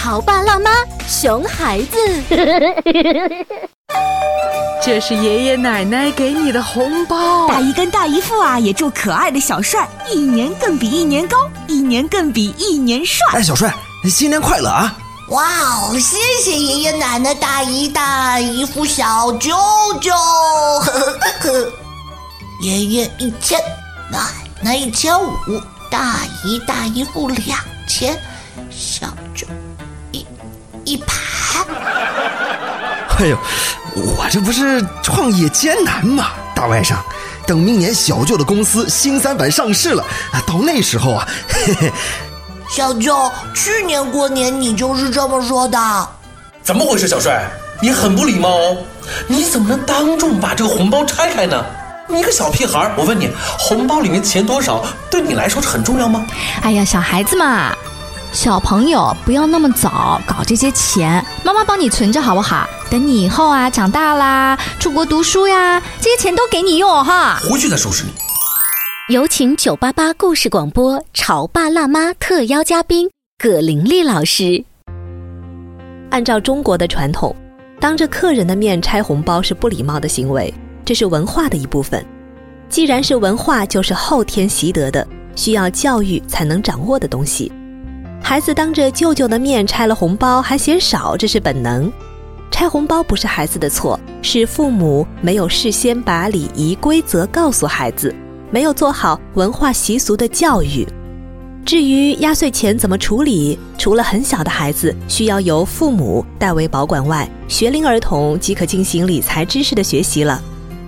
潮爸辣妈，熊孩子。这是爷爷奶奶给你的红包。大姨跟大姨夫啊，也祝可爱的小帅一年更比一年高，一年更比一年帅。哎，小帅，新年快乐啊！哇哦，谢谢爷爷奶奶、大姨大姨夫、小舅舅。爷爷一千，奶奶一千五，大姨大姨夫两千，小舅一一百。哎呦，我这不是创业艰难吗？大外甥，等明年小舅的公司新三板上市了，到那时候啊，嘿嘿。小舅，去年过年你就是这么说的。怎么回事，小帅？你很不礼貌哦！你怎么能当众把这个红包拆开呢？你个小屁孩，我问你，红包里面钱多少，对你来说是很重要吗？哎呀，小孩子嘛。小朋友不要那么早搞这些钱，妈妈帮你存着好不好？等你以后啊长大啦，出国读书呀，这些钱都给你用哈。回去再收拾你。有请九八八故事广播《潮爸辣妈》特邀嘉宾葛玲丽老师。按照中国的传统，当着客人的面拆红包是不礼貌的行为，这是文化的一部分。既然是文化，就是后天习得的，需要教育才能掌握的东西。孩子当着舅舅的面拆了红包，还嫌少，这是本能。拆红包不是孩子的错，是父母没有事先把礼仪规则告诉孩子，没有做好文化习俗的教育。至于压岁钱怎么处理，除了很小的孩子需要由父母代为保管外，学龄儿童即可进行理财知识的学习了。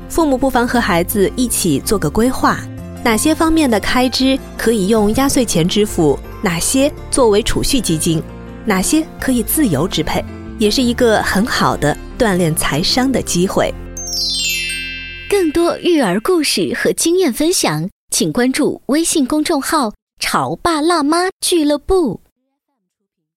父母不妨和孩子一起做个规划，哪些方面的开支可以用压岁钱支付？哪些作为储蓄基金，哪些可以自由支配，也是一个很好的锻炼财商的机会。更多育儿故事和经验分享，请关注微信公众号“潮爸辣妈俱乐部”。